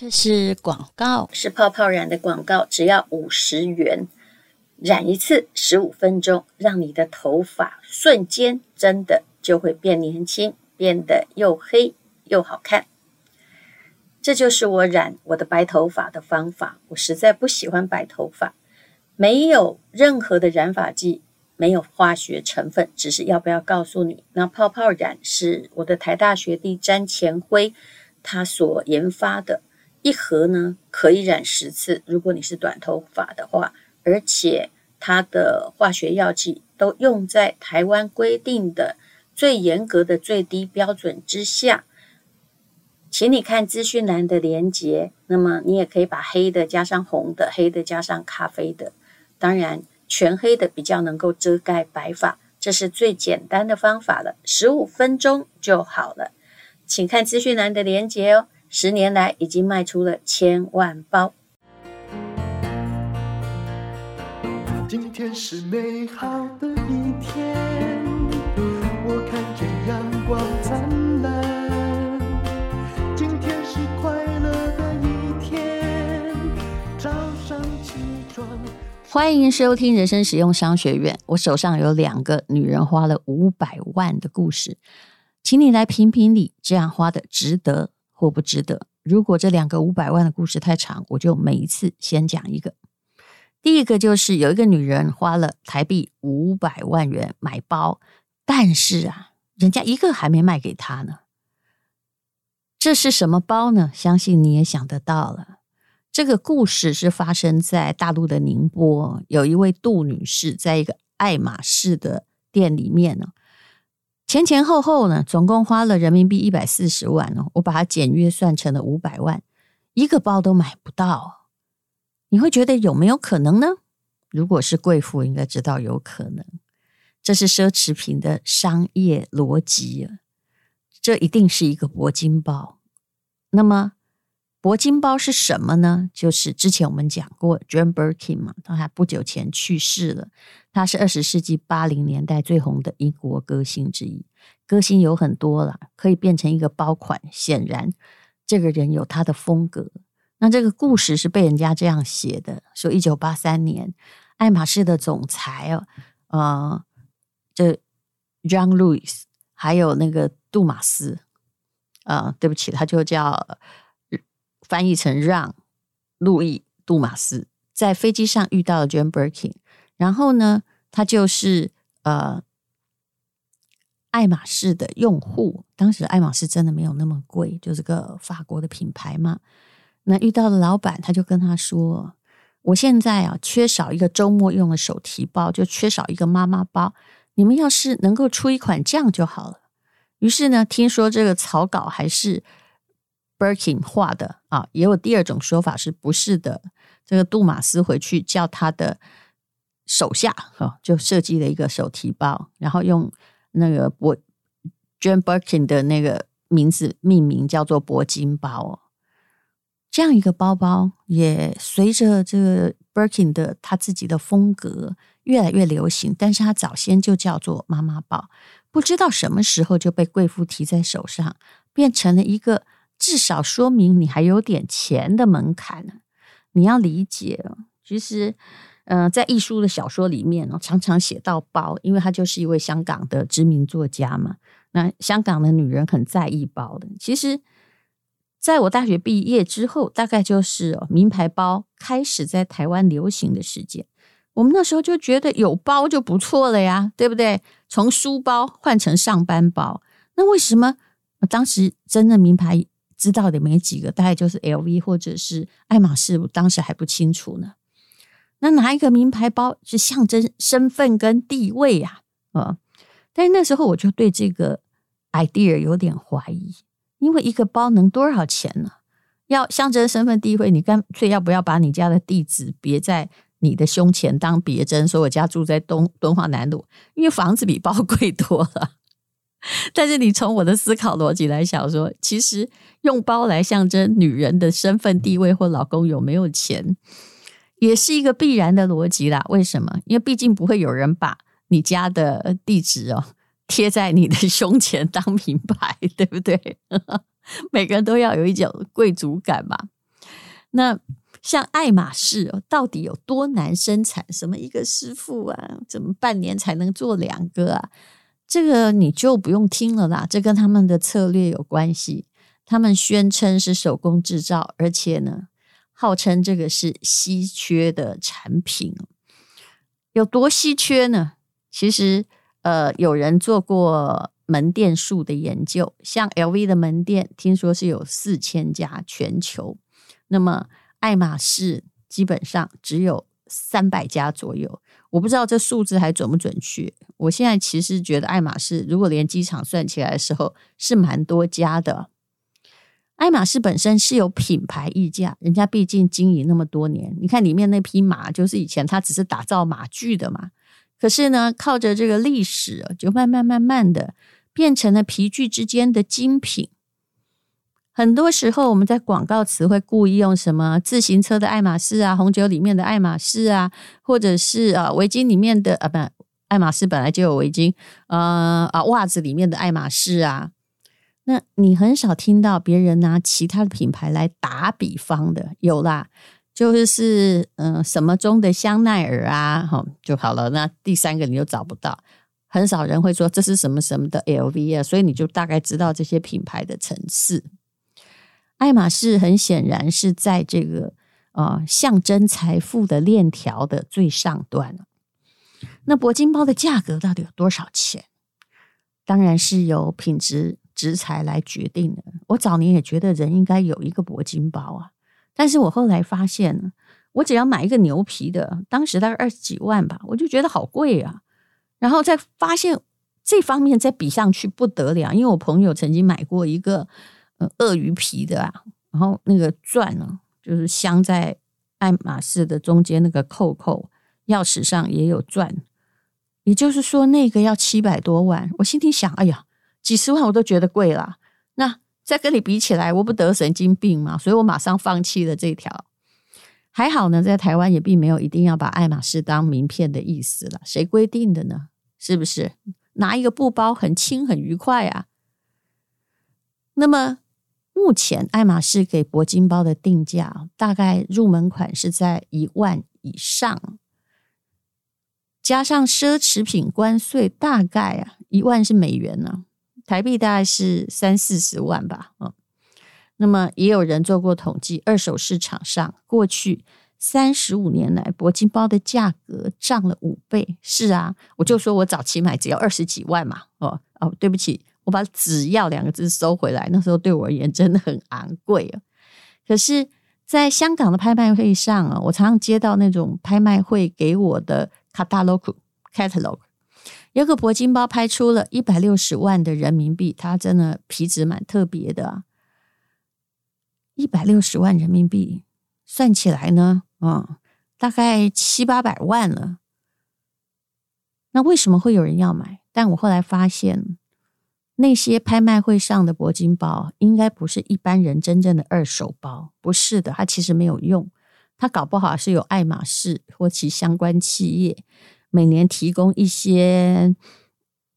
这是广告，是泡泡染的广告，只要五十元，染一次十五分钟，让你的头发瞬间真的就会变年轻，变得又黑又好看。这就是我染我的白头发的方法。我实在不喜欢白头发，没有任何的染发剂，没有化学成分，只是要不要告诉你，那泡泡染是我的台大学弟詹前辉他所研发的。一盒呢可以染十次，如果你是短头发的话，而且它的化学药剂都用在台湾规定的最严格的最低标准之下，请你看资讯栏的连接。那么你也可以把黑的加上红的，黑的加上咖啡的，当然全黑的比较能够遮盖白发，这是最简单的方法了，十五分钟就好了。请看资讯栏的连接哦。十年来已经卖出了千万包。今天是美好的一天，我看见阳光灿烂。今天是快乐的一天，早上起床。欢迎收听人生实用商学院。我手上有两个女人花了五百万的故事，请你来评评理，这样花的值得或不值得？如果这两个五百万的故事太长，我就每一次先讲一个。第一个就是有一个女人花了台币五百万元买包，但是啊，人家一个还没卖给她呢。这是什么包呢？相信你也想得到了。这个故事是发生在大陆的宁波，有一位杜女士在一个爱马仕的店里面呢。前前后后呢，总共花了人民币一百四十万哦，我把它简约算成了五百万，一个包都买不到。你会觉得有没有可能呢？如果是贵妇，应该知道有可能。这是奢侈品的商业逻辑啊，这一定是一个铂金包。那么。铂金包是什么呢？就是之前我们讲过，Jane Birkin 嘛，他还不久前去世了。他是二十世纪八零年代最红的英国歌星之一。歌星有很多了，可以变成一个包款。显然，这个人有他的风格。那这个故事是被人家这样写的：说一九八三年，爱马仕的总裁哦，呃，这 John Louis 还有那个杜马斯，呃，对不起，他就叫。翻译成让路易杜马斯在飞机上遇到了 Jane Birkin，然后呢，他就是呃爱马仕的用户。当时爱马仕真的没有那么贵，就是个法国的品牌嘛。那遇到的老板，他就跟他说：“我现在啊，缺少一个周末用的手提包，就缺少一个妈妈包。你们要是能够出一款这样就好了。”于是呢，听说这个草稿还是。Birkin 画的啊，也有第二种说法，是不是的？这个杜马斯回去叫他的手下哈，就设计了一个手提包，然后用那个铂 John Birkin 的那个名字命名，叫做铂金包。这样一个包包，也随着这个 Birkin 的他自己的风格越来越流行。但是他早先就叫做妈妈包，不知道什么时候就被贵妇提在手上，变成了一个。至少说明你还有点钱的门槛。你要理解哦，其实，呃，在艺术的小说里面哦，常常写到包，因为他就是一位香港的知名作家嘛。那香港的女人很在意包的。其实，在我大学毕业之后，大概就是名牌包开始在台湾流行的时间。我们那时候就觉得有包就不错了呀，对不对？从书包换成上班包，那为什么当时真的名牌？知道的没几个，大概就是 LV 或者是爱马仕，我当时还不清楚呢。那拿一个名牌包是象征身份跟地位呀，啊，但是那时候我就对这个 idea 有点怀疑，因为一个包能多少钱呢？要象征身份地位，你干脆要不要把你家的地址别在你的胸前当别针，说我家住在东敦化南路，因为房子比包贵多了。但是你从我的思考逻辑来想说，其实用包来象征女人的身份地位或老公有没有钱，也是一个必然的逻辑啦。为什么？因为毕竟不会有人把你家的地址哦贴在你的胸前当名牌，对不对？每个人都要有一种贵族感嘛。那像爱马仕哦，到底有多难生产？什么一个师傅啊，怎么半年才能做两个啊？这个你就不用听了啦，这跟他们的策略有关系。他们宣称是手工制造，而且呢，号称这个是稀缺的产品。有多稀缺呢？其实，呃，有人做过门店数的研究，像 LV 的门店，听说是有四千家全球。那么，爱马仕基本上只有三百家左右。我不知道这数字还准不准确。我现在其实觉得爱马仕，如果连机场算起来的时候，是蛮多家的。爱马仕本身是有品牌溢价，人家毕竟经营那么多年。你看里面那匹马，就是以前他只是打造马具的嘛。可是呢，靠着这个历史，就慢慢慢慢的变成了皮具之间的精品。很多时候我们在广告词会故意用什么自行车的爱马仕啊，红酒里面的爱马仕啊，或者是啊围巾里面的啊不，爱马仕本来就有围巾，呃啊袜子里面的爱马仕啊。那你很少听到别人拿其他的品牌来打比方的，有啦，就是嗯、什么中的香奈儿啊，哈就好了。那第三个你就找不到，很少人会说这是什么什么的 LV 啊，所以你就大概知道这些品牌的层次。爱马仕很显然是在这个呃象征财富的链条的最上端。那铂金包的价格到底有多少钱？当然是由品质。食材来决定的。我早年也觉得人应该有一个铂金包啊，但是我后来发现，我只要买一个牛皮的，当时大概二十几万吧，我就觉得好贵啊。然后再发现这方面再比上去不得了，因为我朋友曾经买过一个鳄鱼皮的啊，然后那个钻呢，就是镶在爱马仕的中间那个扣扣，钥匙上也有钻，也就是说那个要七百多万。我心里想，哎呀。几十万我都觉得贵了，那再跟你比起来，我不得神经病吗？所以我马上放弃了这条。还好呢，在台湾也并没有一定要把爱马仕当名片的意思了。谁规定的呢？是不是拿一个布包很轻很愉快啊？那么目前爱马仕给铂金包的定价，大概入门款是在一万以上，加上奢侈品关税，大概啊一万是美元呢。台币大概是三四十万吧，嗯，那么也有人做过统计，二手市场上过去三十五年来，铂金包的价格涨了五倍。是啊，我就说我早期买只要二十几万嘛，哦哦，对不起，我把“只要”两个字收回来，那时候对我而言真的很昂贵啊。可是，在香港的拍卖会上啊，我常常接到那种拍卖会给我的 catalog catalog。有个铂金包拍出了一百六十万的人民币，它真的皮质蛮特别的啊！一百六十万人民币算起来呢，嗯，大概七八百万了。那为什么会有人要买？但我后来发现，那些拍卖会上的铂金包应该不是一般人真正的二手包，不是的，它其实没有用，它搞不好是有爱马仕或其相关企业。每年提供一些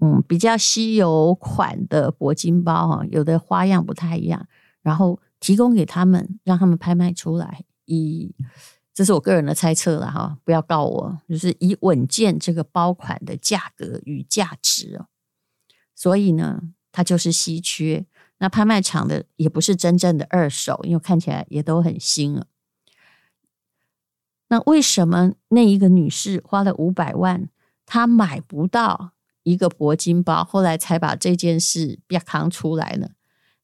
嗯比较稀有款的铂金包哈，有的花样不太一样，然后提供给他们，让他们拍卖出来，以这是我个人的猜测了哈，不要告我，就是以稳健这个包款的价格与价值哦。所以呢，它就是稀缺。那拍卖场的也不是真正的二手，因为看起来也都很新了。那为什么那一个女士花了五百万，她买不到一个铂金包，后来才把这件事别扛出来呢？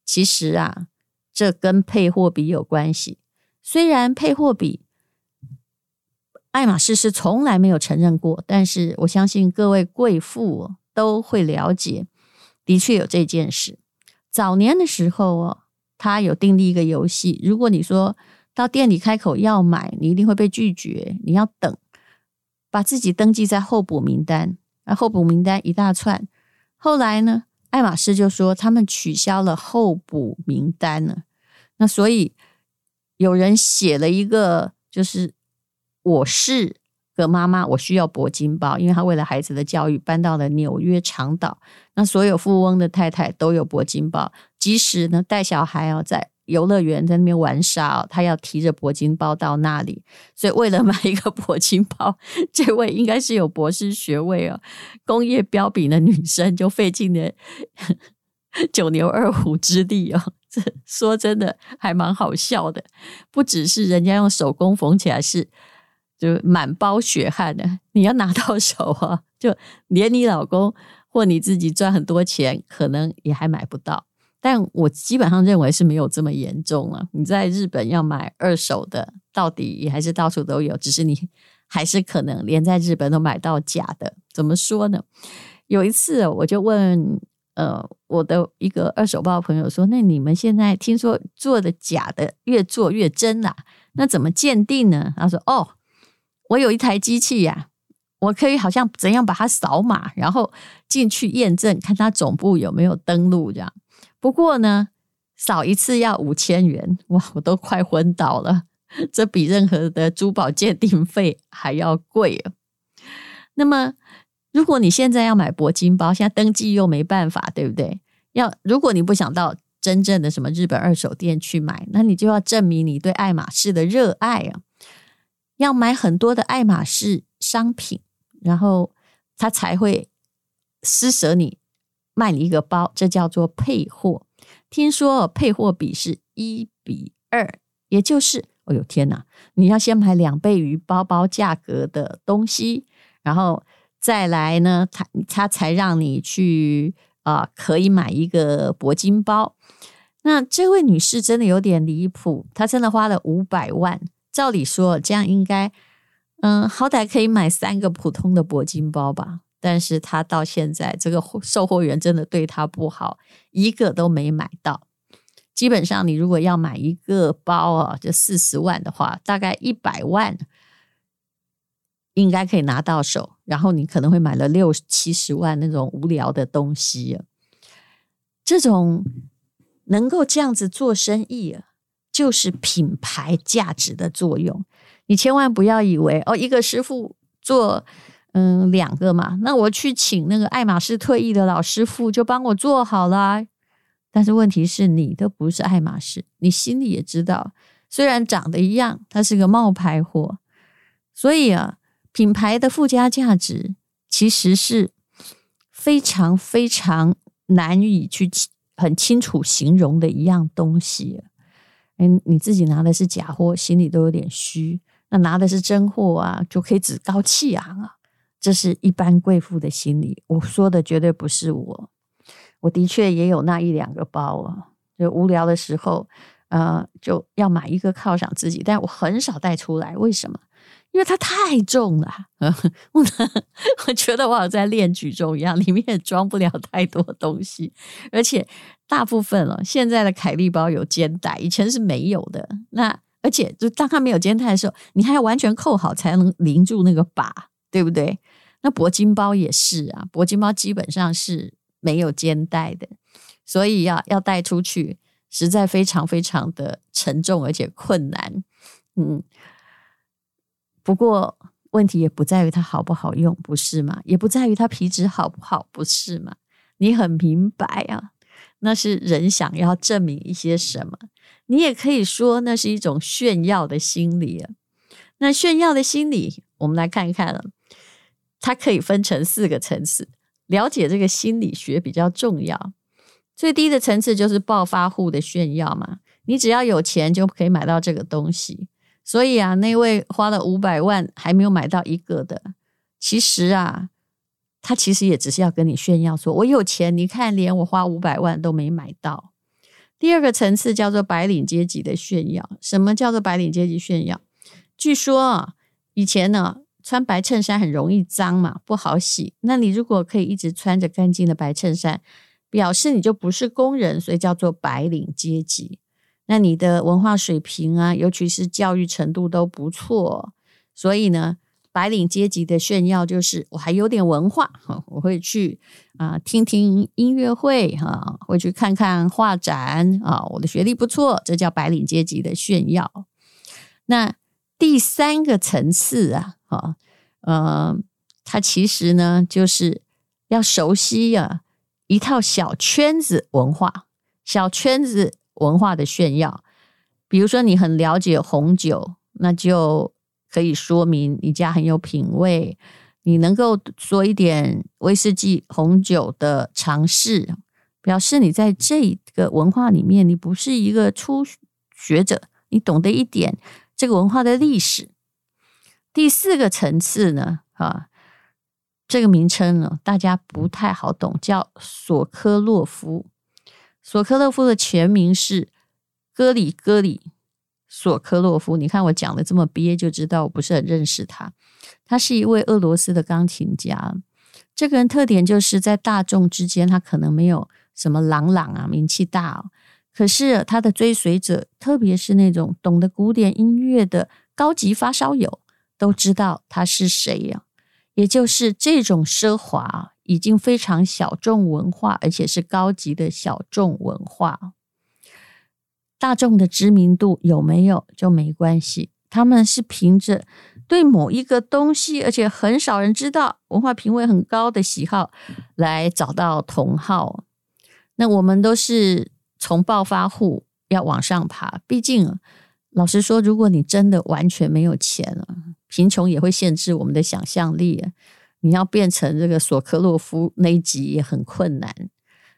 其实啊，这跟配货比有关系。虽然配货比爱马仕是从来没有承认过，但是我相信各位贵妇都会了解，的确有这件事。早年的时候哦，他有订立一个游戏，如果你说。到店里开口要买，你一定会被拒绝。你要等，把自己登记在候补名单。那候补名单一大串。后来呢，爱马仕就说他们取消了候补名单了。那所以有人写了一个，就是我是个妈妈，我需要铂金包，因为他为了孩子的教育搬到了纽约长岛。那所有富翁的太太都有铂金包，即使呢带小孩哦，在游乐园在那边玩耍，他要提着铂金包到那里，所以为了买一个铂金包，这位应该是有博士学位哦，工业标炳的女生就费尽了九牛二虎之力哦。这说真的还蛮好笑的，不只是人家用手工缝起来是就满包血汗的，你要拿到手啊，就连你老公或你自己赚很多钱，可能也还买不到。但我基本上认为是没有这么严重了。你在日本要买二手的，到底也还是到处都有，只是你还是可能连在日本都买到假的。怎么说呢？有一次我就问呃我的一个二手包朋友说：“那你们现在听说做的假的越做越真啦，那怎么鉴定呢？”他说：“哦，我有一台机器呀，我可以好像怎样把它扫码，然后进去验证，看它总部有没有登录这样。”不过呢，扫一次要五千元，哇，我都快昏倒了。这比任何的珠宝鉴定费还要贵啊。那么，如果你现在要买铂金包，现在登记又没办法，对不对？要如果你不想到真正的什么日本二手店去买，那你就要证明你对爱马仕的热爱啊，要买很多的爱马仕商品，然后他才会施舍你。卖你一个包，这叫做配货。听说配货比是一比二，也就是，哎呦天哪，你要先买两倍于包包价格的东西，然后再来呢，他他才让你去啊、可以买一个铂金包。那这位女士真的有点离谱，她真的花了五百万。照理说，这样应该，嗯，好歹可以买三个普通的铂金包吧。但是他到现在，这个售货员真的对他不好，一个都没买到。基本上，你如果要买一个包啊，就四十万的话，大概一百万应该可以拿到手。然后你可能会买了六七十万那种无聊的东西。这种能够这样子做生意啊，就是品牌价值的作用。你千万不要以为哦，一个师傅做。嗯，两个嘛，那我去请那个爱马仕退役的老师傅就帮我做好了。但是问题是你都不是爱马仕，你心里也知道，虽然长得一样，它是个冒牌货。所以啊，品牌的附加价值其实是非常非常难以去很清楚形容的一样东西。嗯，你自己拿的是假货，心里都有点虚；那拿的是真货啊，就可以趾高气昂啊。这是一般贵妇的心理，我说的绝对不是我。我的确也有那一两个包啊，就无聊的时候，呃，就要买一个犒赏自己，但我很少带出来。为什么？因为它太重了。我我觉得我好像在练举重一样，里面也装不了太多东西，而且大部分了，现在的凯利包有肩带，以前是没有的。那而且就当它没有肩带的时候，你还要完全扣好才能拎住那个把。对不对？那铂金包也是啊，铂金包基本上是没有肩带的，所以要要带出去，实在非常非常的沉重而且困难。嗯，不过问题也不在于它好不好用，不是吗？也不在于它皮质好不好，不是吗？你很明白啊，那是人想要证明一些什么，你也可以说那是一种炫耀的心理啊。那炫耀的心理，我们来看一看了。它可以分成四个层次，了解这个心理学比较重要。最低的层次就是暴发户的炫耀嘛，你只要有钱就可以买到这个东西。所以啊，那位花了五百万还没有买到一个的，其实啊，他其实也只是要跟你炫耀说，我有钱，你看连我花五百万都没买到。第二个层次叫做白领阶级的炫耀。什么叫做白领阶级炫耀？据说啊，以前呢。穿白衬衫很容易脏嘛，不好洗。那你如果可以一直穿着干净的白衬衫，表示你就不是工人，所以叫做白领阶级。那你的文化水平啊，尤其是教育程度都不错。所以呢，白领阶级的炫耀就是我还有点文化，我会去啊、听听音乐会哈、啊，会去看看画展啊，我的学历不错，这叫白领阶级的炫耀。那第三个层次啊。啊，呃，他其实呢，就是要熟悉啊一套小圈子文化。小圈子文化的炫耀。比如说，你很了解红酒，那就可以说明你家很有品味。你能够说一点威士忌红酒的常识，表示你在这个文化里面，你不是一个初学者，你懂得一点这个文化的历史。第四个层次呢，啊，这个名称呢，大家不太好懂，叫索科洛夫。索科洛夫的全名是戈里戈里索科洛夫。你看我讲的这么憋，就知道我不是很认识他。他是一位俄罗斯的钢琴家。这个人特点就是在大众之间，他可能没有什么朗朗啊，名气大哦。可是他的追随者，特别是那种懂得古典音乐的高级发烧友，都知道他是谁呀？也就是这种奢华已经非常小众文化，而且是高级的小众文化。大众的知名度有没有就没关系，他们是凭着对某一个东西，而且很少人知道，文化品味很高的喜好来找到同好。那我们都是从暴发户要往上爬，毕竟老实说，如果你真的完全没有钱了，贫穷也会限制我们的想象力。你要变成这个索科洛夫那一级也很困难。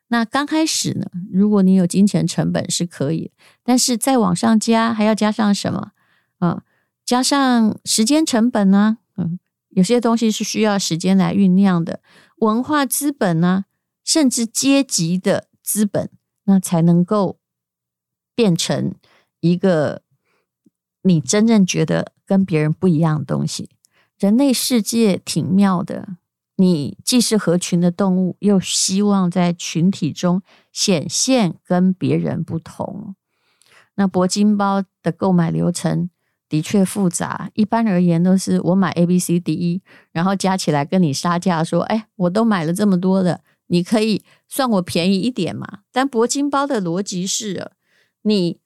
那刚开始呢，如果你有金钱成本是可以，但是再往上加，还要加上什么啊？加上时间成本呢？嗯，有些东西是需要时间来酝酿的，文化资本呢，甚至阶级的资本，那才能够变成一个你真正觉得跟别人不一样的东西。人类世界挺妙的。你既是合群的动物，又希望在群体中显现跟别人不同。那铂金包的购买流程的确复杂。一般而言，都是我买 A、B、C、D、E，然后加起来跟你杀价，说：“哎，我都买了这么多的，你可以算我便宜一点嘛？”但铂金包的逻辑是：你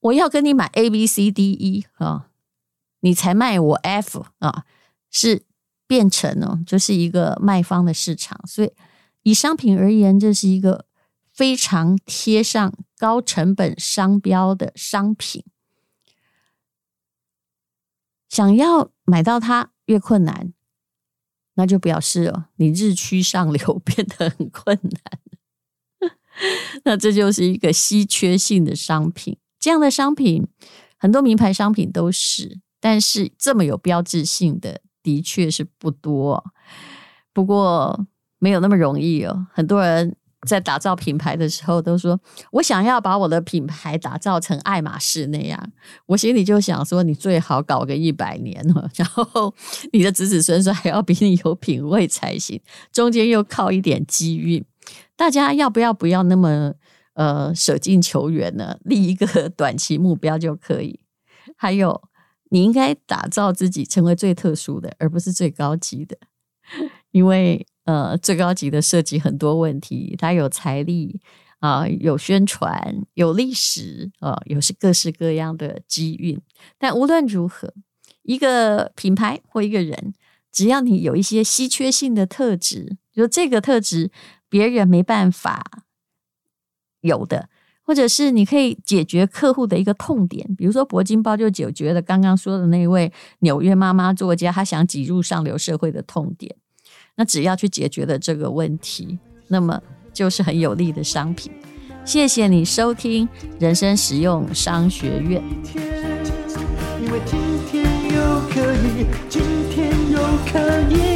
我要跟你买 A、B、C、D、E 啊，你才卖我 F 啊，是。变成哦，就是一个卖方的市场，所以以商品而言，这是一个非常贴上高成本商标的商品。想要买到它越困难，那就表示哦，你日趋上流 变得很困难。那这就是一个稀缺性的商品。这样的商品，很多名牌商品都是，但是这么有标志性的。的确是不多，不过没有那么容易哦。很多人在打造品牌的时候都说：“我想要把我的品牌打造成爱马仕那样。”我心里就想说：“你最好搞个一百年哦，然后你的子子孙孙还要比你有品味才行，中间又靠一点机运。大家要不要不要那么呃舍近求远呢？立一个 短期目标就可以。还有。你应该打造自己成为最特殊的，而不是最高级的，因为呃，最高级的涉及很多问题，它有财力啊、有宣传，有历史啊、有是各式各样的机运。但无论如何，一个品牌或一个人，只要你有一些稀缺性的特质，就这个特质别人没办法有的。或者是你可以解决客户的一个痛点，比如说铂金包就解决了刚刚说的那位纽约妈妈作家，她想挤入上流社会的痛点。那只要去解决了这个问题，那么就是很有利的商品。谢谢你收听人生实用商学院。因为今天又可以，今天又可以。